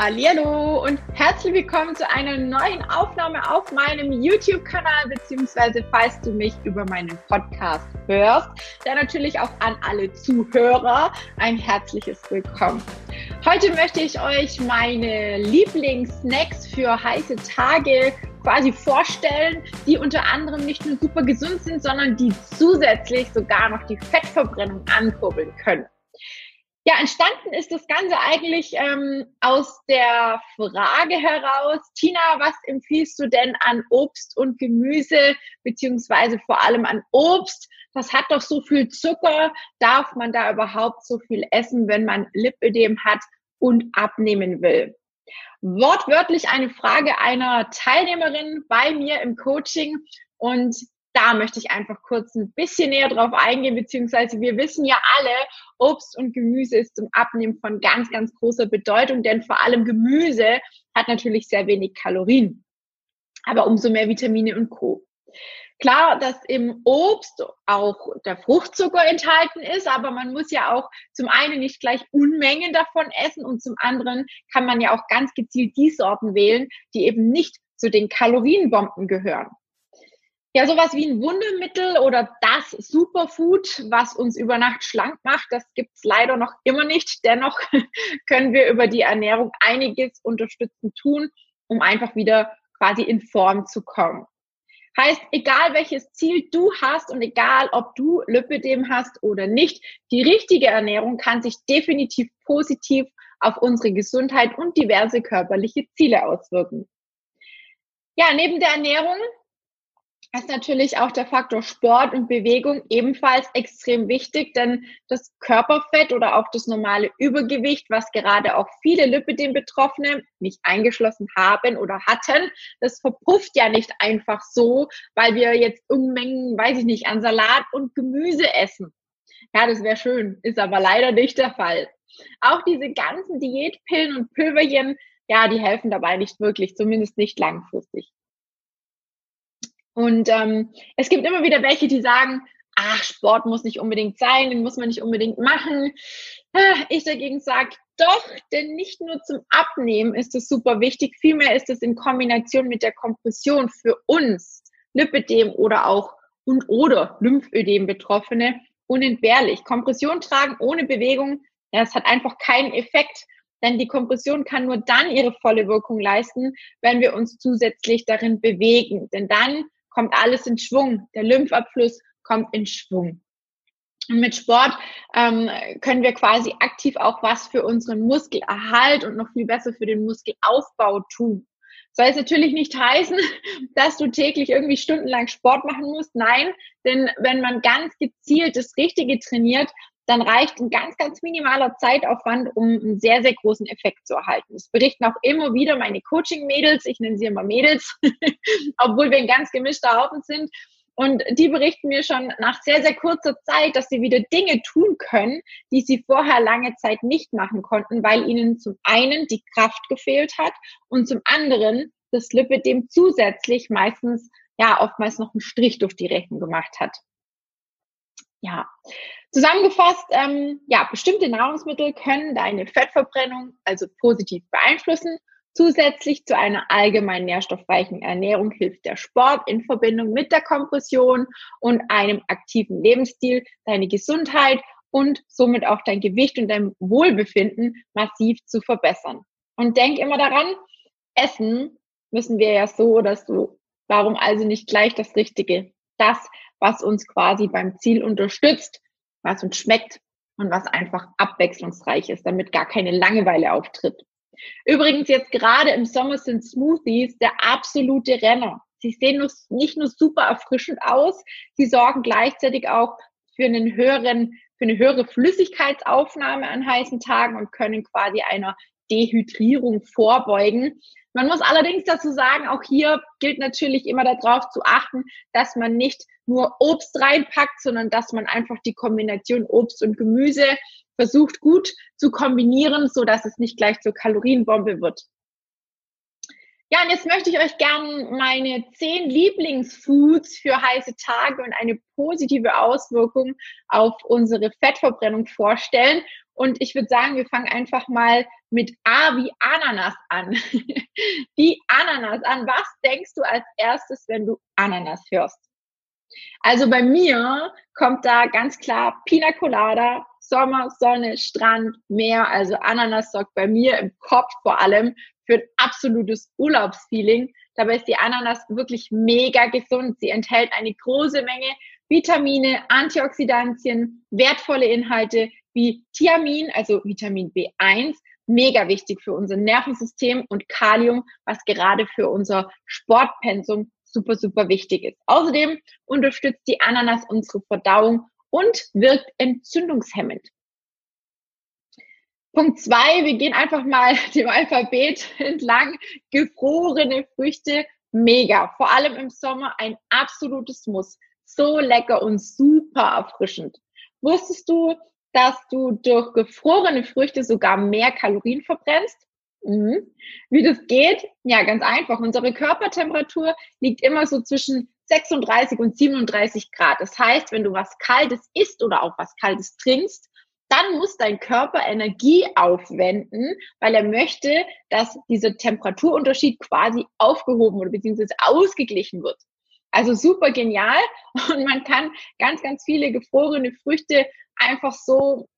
Hallo und herzlich willkommen zu einer neuen Aufnahme auf meinem YouTube-Kanal, beziehungsweise falls du mich über meinen Podcast hörst, dann natürlich auch an alle Zuhörer ein herzliches Willkommen. Heute möchte ich euch meine Lieblingssnacks für heiße Tage quasi vorstellen, die unter anderem nicht nur super gesund sind, sondern die zusätzlich sogar noch die Fettverbrennung ankurbeln können. Ja, entstanden ist das Ganze eigentlich ähm, aus der Frage heraus, Tina, was empfiehlst du denn an Obst und Gemüse, beziehungsweise vor allem an Obst? Das hat doch so viel Zucker. Darf man da überhaupt so viel essen, wenn man Lipödem hat und abnehmen will? Wortwörtlich eine Frage einer Teilnehmerin bei mir im Coaching und da möchte ich einfach kurz ein bisschen näher drauf eingehen, beziehungsweise wir wissen ja alle, Obst und Gemüse ist zum Abnehmen von ganz, ganz großer Bedeutung, denn vor allem Gemüse hat natürlich sehr wenig Kalorien, aber umso mehr Vitamine und Co. Klar, dass im Obst auch der Fruchtzucker enthalten ist, aber man muss ja auch zum einen nicht gleich Unmengen davon essen und zum anderen kann man ja auch ganz gezielt die Sorten wählen, die eben nicht zu den Kalorienbomben gehören. Ja, sowas wie ein Wundermittel oder das Superfood, was uns über Nacht schlank macht, das gibt's leider noch immer nicht. Dennoch können wir über die Ernährung einiges unterstützen tun, um einfach wieder quasi in Form zu kommen. Heißt, egal welches Ziel du hast und egal ob du Lipödem hast oder nicht, die richtige Ernährung kann sich definitiv positiv auf unsere Gesundheit und diverse körperliche Ziele auswirken. Ja, neben der Ernährung ist natürlich auch der Faktor Sport und Bewegung ebenfalls extrem wichtig, denn das Körperfett oder auch das normale Übergewicht, was gerade auch viele Lipidem-Betroffene, mich eingeschlossen haben oder hatten, das verpufft ja nicht einfach so, weil wir jetzt Unmengen, weiß ich nicht, an Salat und Gemüse essen. Ja, das wäre schön, ist aber leider nicht der Fall. Auch diese ganzen Diätpillen und Pülverchen, ja, die helfen dabei nicht wirklich, zumindest nicht langfristig. Und ähm, es gibt immer wieder welche, die sagen, ach, Sport muss nicht unbedingt sein, den muss man nicht unbedingt machen. Ah, ich dagegen sage, doch, denn nicht nur zum Abnehmen ist es super wichtig, vielmehr ist es in Kombination mit der Kompression für uns, Lipidem oder auch und oder Lymphödem Betroffene unentbehrlich. Kompression tragen ohne Bewegung, ja, es hat einfach keinen Effekt, denn die Kompression kann nur dann ihre volle Wirkung leisten, wenn wir uns zusätzlich darin bewegen. Denn dann kommt alles in Schwung. Der Lymphabfluss kommt in Schwung. Und mit Sport ähm, können wir quasi aktiv auch was für unseren Muskelerhalt und noch viel besser für den Muskelaufbau tun. Soll es natürlich nicht heißen, dass du täglich irgendwie stundenlang Sport machen musst. Nein, denn wenn man ganz gezielt das Richtige trainiert, dann reicht ein ganz, ganz minimaler Zeitaufwand, um einen sehr, sehr großen Effekt zu erhalten. Das berichten auch immer wieder meine Coaching-Mädels, ich nenne sie immer Mädels, obwohl wir ein ganz gemischter Haufen sind. Und die berichten mir schon nach sehr, sehr kurzer Zeit, dass sie wieder Dinge tun können, die sie vorher lange Zeit nicht machen konnten, weil ihnen zum einen die Kraft gefehlt hat und zum anderen das Lipidem zusätzlich meistens, ja, oftmals noch einen Strich durch die Rechnung gemacht hat. Ja, Zusammengefasst, ähm, ja, bestimmte Nahrungsmittel können deine Fettverbrennung also positiv beeinflussen. Zusätzlich zu einer allgemein nährstoffreichen Ernährung hilft der Sport in Verbindung mit der Kompression und einem aktiven Lebensstil deine Gesundheit und somit auch dein Gewicht und dein Wohlbefinden massiv zu verbessern. Und denk immer daran, essen müssen wir ja so oder so. Warum also nicht gleich das Richtige? Das, was uns quasi beim Ziel unterstützt was uns schmeckt und was einfach abwechslungsreich ist, damit gar keine Langeweile auftritt. Übrigens jetzt gerade im Sommer sind Smoothies der absolute Renner. Sie sehen nicht nur super erfrischend aus, sie sorgen gleichzeitig auch für einen höheren, für eine höhere Flüssigkeitsaufnahme an heißen Tagen und können quasi einer Dehydrierung vorbeugen. Man muss allerdings dazu sagen, auch hier gilt natürlich immer darauf zu achten, dass man nicht nur Obst reinpackt, sondern dass man einfach die Kombination Obst und Gemüse versucht gut zu kombinieren, so dass es nicht gleich zur Kalorienbombe wird. Ja, und jetzt möchte ich euch gerne meine zehn Lieblingsfoods für heiße Tage und eine positive Auswirkung auf unsere Fettverbrennung vorstellen. Und ich würde sagen, wir fangen einfach mal mit A wie Ananas an. die Ananas. An was denkst du als erstes, wenn du Ananas hörst? Also bei mir kommt da ganz klar Pina Colada, Sommer, Sonne, Strand, Meer. Also Ananas sorgt bei mir im Kopf vor allem für ein absolutes Urlaubsfeeling. Dabei ist die Ananas wirklich mega gesund. Sie enthält eine große Menge Vitamine, Antioxidantien, wertvolle Inhalte wie Thiamin, also Vitamin B1, mega wichtig für unser Nervensystem und Kalium, was gerade für unser Sportpensum super, super wichtig ist. Außerdem unterstützt die Ananas unsere Verdauung und wirkt entzündungshemmend. Punkt zwei, wir gehen einfach mal dem Alphabet entlang. Gefrorene Früchte, mega. Vor allem im Sommer ein absolutes Muss. So lecker und super erfrischend. Wusstest du, dass du durch gefrorene Früchte sogar mehr Kalorien verbrennst? Mhm. Wie das geht? Ja, ganz einfach. Unsere Körpertemperatur liegt immer so zwischen 36 und 37 Grad. Das heißt, wenn du was Kaltes isst oder auch was Kaltes trinkst, dann muss dein Körper Energie aufwenden, weil er möchte, dass dieser Temperaturunterschied quasi aufgehoben oder beziehungsweise ausgeglichen wird. Also super genial und man kann ganz, ganz viele gefrorene Früchte einfach so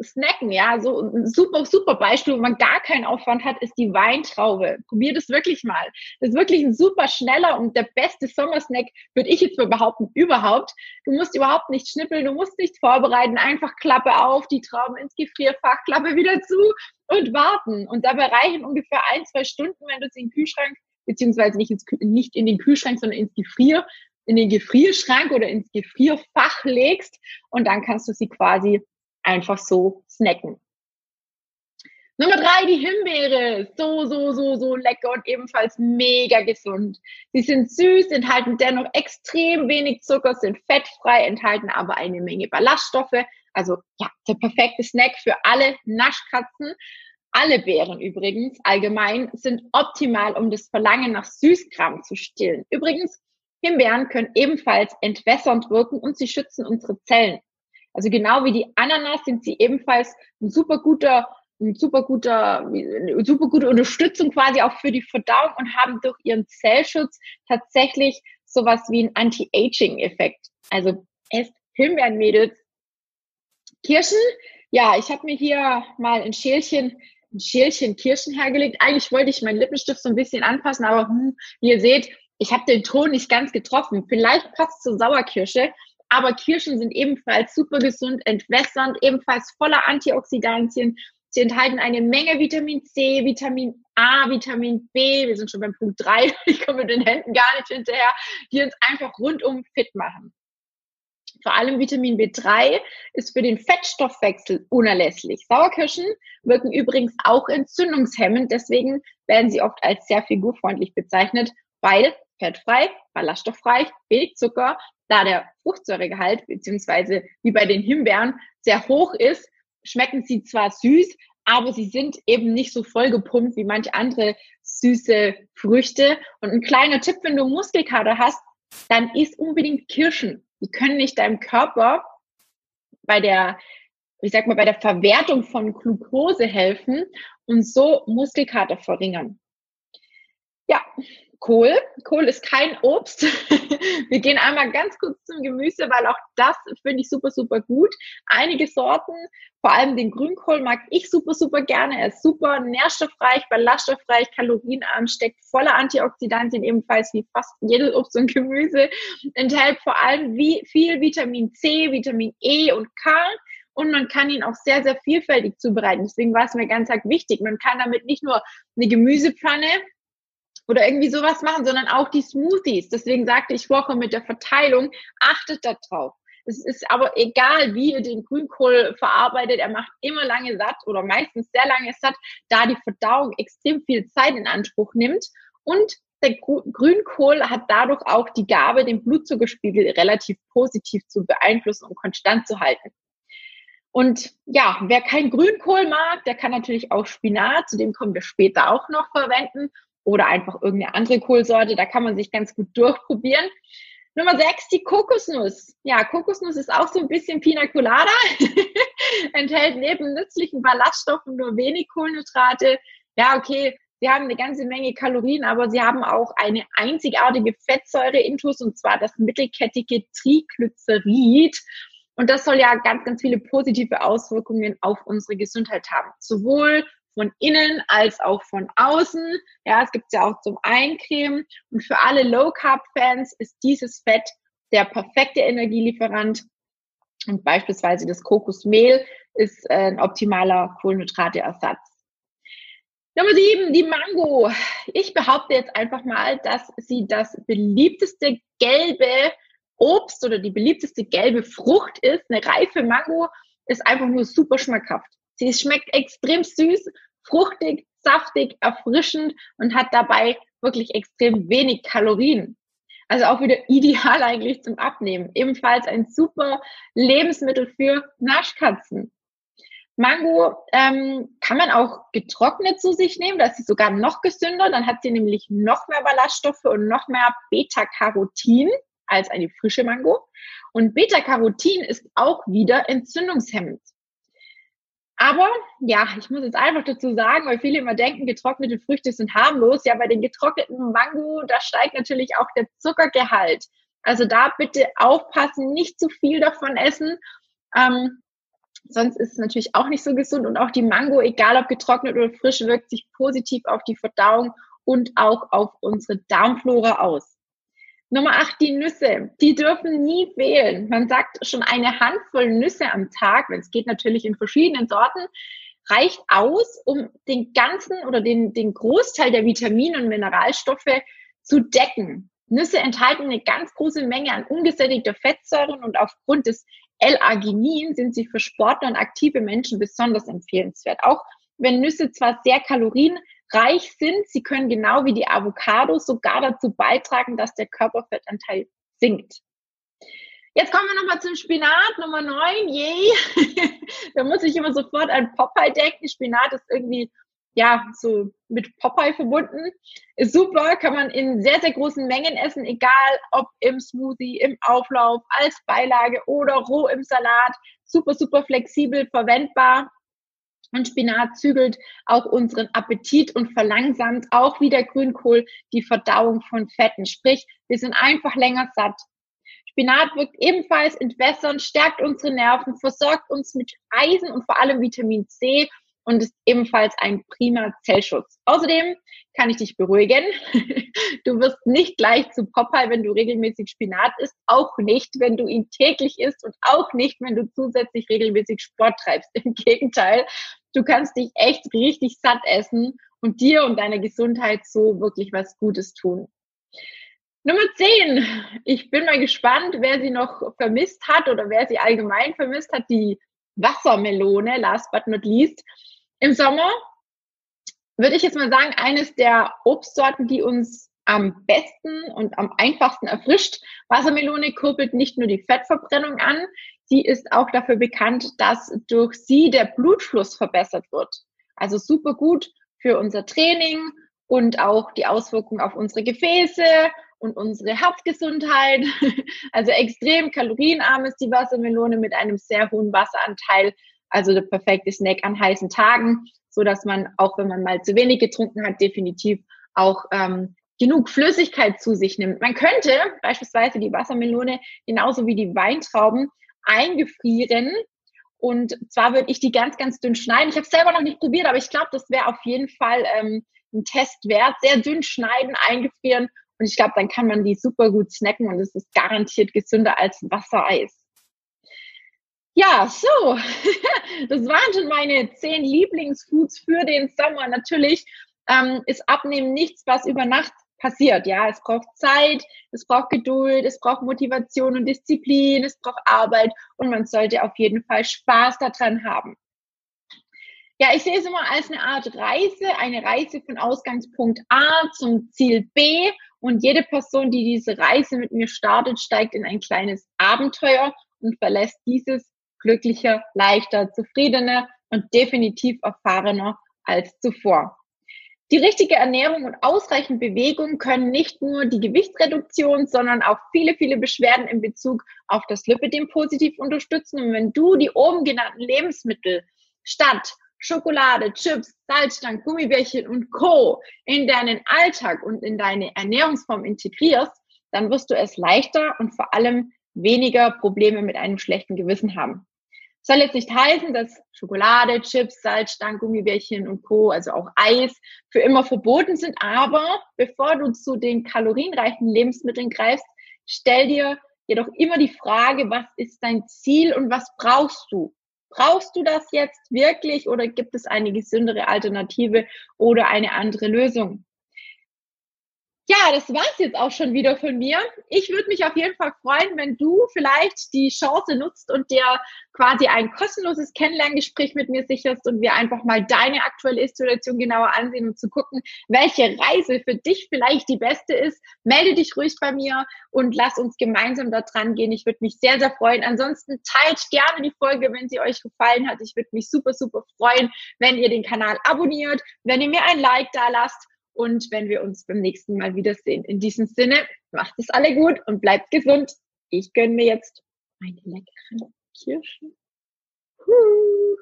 snacken, ja, so ein super, super Beispiel, wo man gar keinen Aufwand hat, ist die Weintraube. Probier das wirklich mal. Das ist wirklich ein super schneller und der beste Sommersnack, würde ich jetzt mal behaupten, überhaupt. Du musst überhaupt nicht schnippeln, du musst nichts vorbereiten, einfach Klappe auf, die Trauben ins Gefrierfach, Klappe wieder zu und warten. Und dabei reichen ungefähr ein, zwei Stunden, wenn du es in den Kühlschrank, beziehungsweise nicht, ins, nicht in den Kühlschrank, sondern ins Gefrier, in den Gefrierschrank oder ins Gefrierfach legst und dann kannst du sie quasi einfach so snacken. Nummer drei, die Himbeere. So, so, so, so lecker und ebenfalls mega gesund. Sie sind süß, enthalten dennoch extrem wenig Zucker, sind fettfrei, enthalten aber eine Menge Ballaststoffe. Also ja, der perfekte Snack für alle Naschkatzen. Alle Beeren übrigens allgemein sind optimal, um das Verlangen nach Süßkram zu stillen. Übrigens, Himbeeren können ebenfalls entwässernd wirken und sie schützen unsere Zellen. Also genau wie die Ananas sind sie ebenfalls ein super guter, ein super guter, eine super gute Unterstützung quasi auch für die Verdauung und haben durch ihren Zellschutz tatsächlich sowas wie einen Anti-Aging-Effekt. Also esst Himbeeren, Mädels. Kirschen, ja, ich habe mir hier mal ein Schälchen ein Schälchen Kirschen hergelegt. Eigentlich wollte ich meinen Lippenstift so ein bisschen anpassen, aber hm, wie ihr seht, ich habe den Ton nicht ganz getroffen. Vielleicht passt zur Sauerkirsche. Aber Kirschen sind ebenfalls super gesund, entwässernd, ebenfalls voller Antioxidantien. Sie enthalten eine Menge Vitamin C, Vitamin A, Vitamin B. Wir sind schon beim Punkt 3. Ich komme mit den Händen gar nicht hinterher, die uns einfach rundum fit machen. Vor allem Vitamin B3 ist für den Fettstoffwechsel unerlässlich. Sauerkirschen wirken übrigens auch entzündungshemmend, deswegen werden sie oft als sehr figurfreundlich bezeichnet, weil fettfrei, ballaststofffrei, wenig Zucker, da der Fruchtsäuregehalt beziehungsweise wie bei den Himbeeren sehr hoch ist, schmecken sie zwar süß, aber sie sind eben nicht so vollgepumpt wie manche andere süße Früchte. Und ein kleiner Tipp, wenn du Muskelkater hast, dann isst unbedingt Kirschen. Die können nicht deinem Körper bei der, ich sag mal, bei der Verwertung von Glucose helfen und so Muskelkater verringern. Ja, Kohl. Kohl ist kein Obst. Wir gehen einmal ganz kurz zum Gemüse, weil auch das finde ich super, super gut. Einige Sorten, vor allem den Grünkohl mag ich super, super gerne. Er ist super nährstoffreich, ballaststoffreich, kalorienarm, steckt voller Antioxidantien, ebenfalls wie fast jedes Obst und Gemüse. Enthält vor allem wie viel Vitamin C, Vitamin E und K und man kann ihn auch sehr, sehr vielfältig zubereiten. Deswegen war es mir ganz wichtig. Man kann damit nicht nur eine Gemüsepfanne oder irgendwie sowas machen, sondern auch die Smoothies. Deswegen sagte ich vorher mit der Verteilung, achtet da drauf. Es ist aber egal, wie ihr den Grünkohl verarbeitet, er macht immer lange satt oder meistens sehr lange satt, da die Verdauung extrem viel Zeit in Anspruch nimmt. Und der Grünkohl hat dadurch auch die Gabe, den Blutzuckerspiegel relativ positiv zu beeinflussen und konstant zu halten. Und ja, wer kein Grünkohl mag, der kann natürlich auch Spinat, zu dem kommen wir später auch noch verwenden oder einfach irgendeine andere Kohlsorte. Da kann man sich ganz gut durchprobieren. Nummer sechs, die Kokosnuss. Ja, Kokosnuss ist auch so ein bisschen Pina Colada. enthält neben nützlichen Ballaststoffen nur wenig Kohlenhydrate. Ja, okay, sie haben eine ganze Menge Kalorien, aber sie haben auch eine einzigartige Fettsäure-Intus und zwar das mittelkettige Triglycerid. Und das soll ja ganz, ganz viele positive Auswirkungen auf unsere Gesundheit haben. Sowohl von innen als auch von außen. Ja, es gibt ja auch zum Eincremen. Und für alle Low Carb Fans ist dieses Fett der perfekte Energielieferant. Und beispielsweise das Kokosmehl ist äh, ein optimaler Kohlenhydrateersatz. Nummer sieben, die Mango. Ich behaupte jetzt einfach mal, dass sie das beliebteste gelbe Obst oder die beliebteste gelbe Frucht ist. Eine reife Mango ist einfach nur super schmackhaft. Sie schmeckt extrem süß, fruchtig, saftig, erfrischend und hat dabei wirklich extrem wenig Kalorien. Also auch wieder ideal eigentlich zum Abnehmen. Ebenfalls ein super Lebensmittel für Naschkatzen. Mango ähm, kann man auch getrocknet zu sich nehmen, da ist sogar noch gesünder. Dann hat sie nämlich noch mehr Ballaststoffe und noch mehr Beta-Carotin als eine frische Mango. Und Beta-Carotin ist auch wieder entzündungshemmend. Aber ja, ich muss jetzt einfach dazu sagen, weil viele immer denken, getrocknete Früchte sind harmlos. Ja, bei den getrockneten Mango, da steigt natürlich auch der Zuckergehalt. Also da bitte aufpassen, nicht zu viel davon essen. Ähm, sonst ist es natürlich auch nicht so gesund. Und auch die Mango, egal ob getrocknet oder frisch, wirkt sich positiv auf die Verdauung und auch auf unsere Darmflora aus. Nummer acht, die Nüsse. Die dürfen nie fehlen. Man sagt schon eine Handvoll Nüsse am Tag, wenn es geht natürlich in verschiedenen Sorten, reicht aus, um den ganzen oder den, den Großteil der Vitamine und Mineralstoffe zu decken. Nüsse enthalten eine ganz große Menge an ungesättigter Fettsäuren und aufgrund des L-Arginin sind sie für Sportler und aktive Menschen besonders empfehlenswert. Auch wenn Nüsse zwar sehr kalorien reich sind. Sie können genau wie die Avocados sogar dazu beitragen, dass der Körperfettanteil sinkt. Jetzt kommen wir nochmal zum Spinat, Nummer 9, yay. da muss ich immer sofort an Popeye denken. Spinat ist irgendwie, ja, so mit Popeye verbunden. Ist super, kann man in sehr, sehr großen Mengen essen, egal ob im Smoothie, im Auflauf, als Beilage oder roh im Salat. Super, super flexibel verwendbar. Und Spinat zügelt auch unseren Appetit und verlangsamt auch wie der Grünkohl die Verdauung von Fetten. Sprich, wir sind einfach länger satt. Spinat wirkt ebenfalls entwässernd, stärkt unsere Nerven, versorgt uns mit Eisen und vor allem Vitamin C und ist ebenfalls ein prima Zellschutz. Außerdem kann ich dich beruhigen. Du wirst nicht gleich zu Popeye, wenn du regelmäßig Spinat isst, auch nicht, wenn du ihn täglich isst und auch nicht, wenn du zusätzlich regelmäßig Sport treibst. Im Gegenteil, du kannst dich echt richtig satt essen und dir und deiner Gesundheit so wirklich was Gutes tun. Nummer 10. Ich bin mal gespannt, wer sie noch vermisst hat oder wer sie allgemein vermisst hat, die Wassermelone, last but not least. Im Sommer würde ich jetzt mal sagen, eines der Obstsorten, die uns am besten und am einfachsten erfrischt. Wassermelone kurbelt nicht nur die Fettverbrennung an, sie ist auch dafür bekannt, dass durch sie der Blutfluss verbessert wird. Also super gut für unser Training und auch die Auswirkungen auf unsere Gefäße und unsere Herzgesundheit. Also extrem kalorienarm ist die Wassermelone mit einem sehr hohen Wasseranteil. Also der perfekte Snack an heißen Tagen, so dass man auch, wenn man mal zu wenig getrunken hat, definitiv auch ähm, genug Flüssigkeit zu sich nimmt. Man könnte beispielsweise die Wassermelone genauso wie die Weintrauben eingefrieren. Und zwar würde ich die ganz, ganz dünn schneiden. Ich habe es selber noch nicht probiert, aber ich glaube, das wäre auf jeden Fall ähm, ein Test wert. Sehr dünn schneiden, eingefrieren. Und ich glaube, dann kann man die super gut snacken und es ist garantiert gesünder als Wassereis. Ja, so, das waren schon meine zehn Lieblingsfoods für den Sommer. Natürlich ähm, ist Abnehmen nichts, was über Nacht passiert. Ja, es braucht Zeit, es braucht Geduld, es braucht Motivation und Disziplin, es braucht Arbeit und man sollte auf jeden Fall Spaß daran haben. Ja, ich sehe es immer als eine Art Reise, eine Reise von Ausgangspunkt A zum Ziel B und jede Person, die diese Reise mit mir startet, steigt in ein kleines Abenteuer und verlässt dieses glücklicher, leichter, zufriedener und definitiv erfahrener als zuvor. Die richtige Ernährung und ausreichend Bewegung können nicht nur die Gewichtsreduktion, sondern auch viele, viele Beschwerden in Bezug auf das Lipidem positiv unterstützen. Und wenn du die oben genannten Lebensmittel statt Schokolade, Chips, Salzstangen, Gummibärchen und Co. in deinen Alltag und in deine Ernährungsform integrierst, dann wirst du es leichter und vor allem weniger Probleme mit einem schlechten Gewissen haben. Soll jetzt nicht heißen, dass Schokolade, Chips, Salzstangen, Gummibärchen und Co., also auch Eis, für immer verboten sind. Aber bevor du zu den kalorienreichen Lebensmitteln greifst, stell dir jedoch immer die Frage, was ist dein Ziel und was brauchst du? Brauchst du das jetzt wirklich oder gibt es eine gesündere Alternative oder eine andere Lösung? Ja, das war's jetzt auch schon wieder von mir. Ich würde mich auf jeden Fall freuen, wenn du vielleicht die Chance nutzt und dir quasi ein kostenloses Kennenlerngespräch mit mir sicherst und wir einfach mal deine aktuelle Situation genauer ansehen und zu gucken, welche Reise für dich vielleicht die beste ist. Melde dich ruhig bei mir und lass uns gemeinsam da dran gehen. Ich würde mich sehr, sehr freuen. Ansonsten teilt gerne die Folge, wenn sie euch gefallen hat. Ich würde mich super, super freuen, wenn ihr den Kanal abonniert, wenn ihr mir ein Like da lasst und wenn wir uns beim nächsten Mal wiedersehen. In diesem Sinne, macht es alle gut und bleibt gesund. Ich gönne mir jetzt meine leckeren Kirschen. Huh.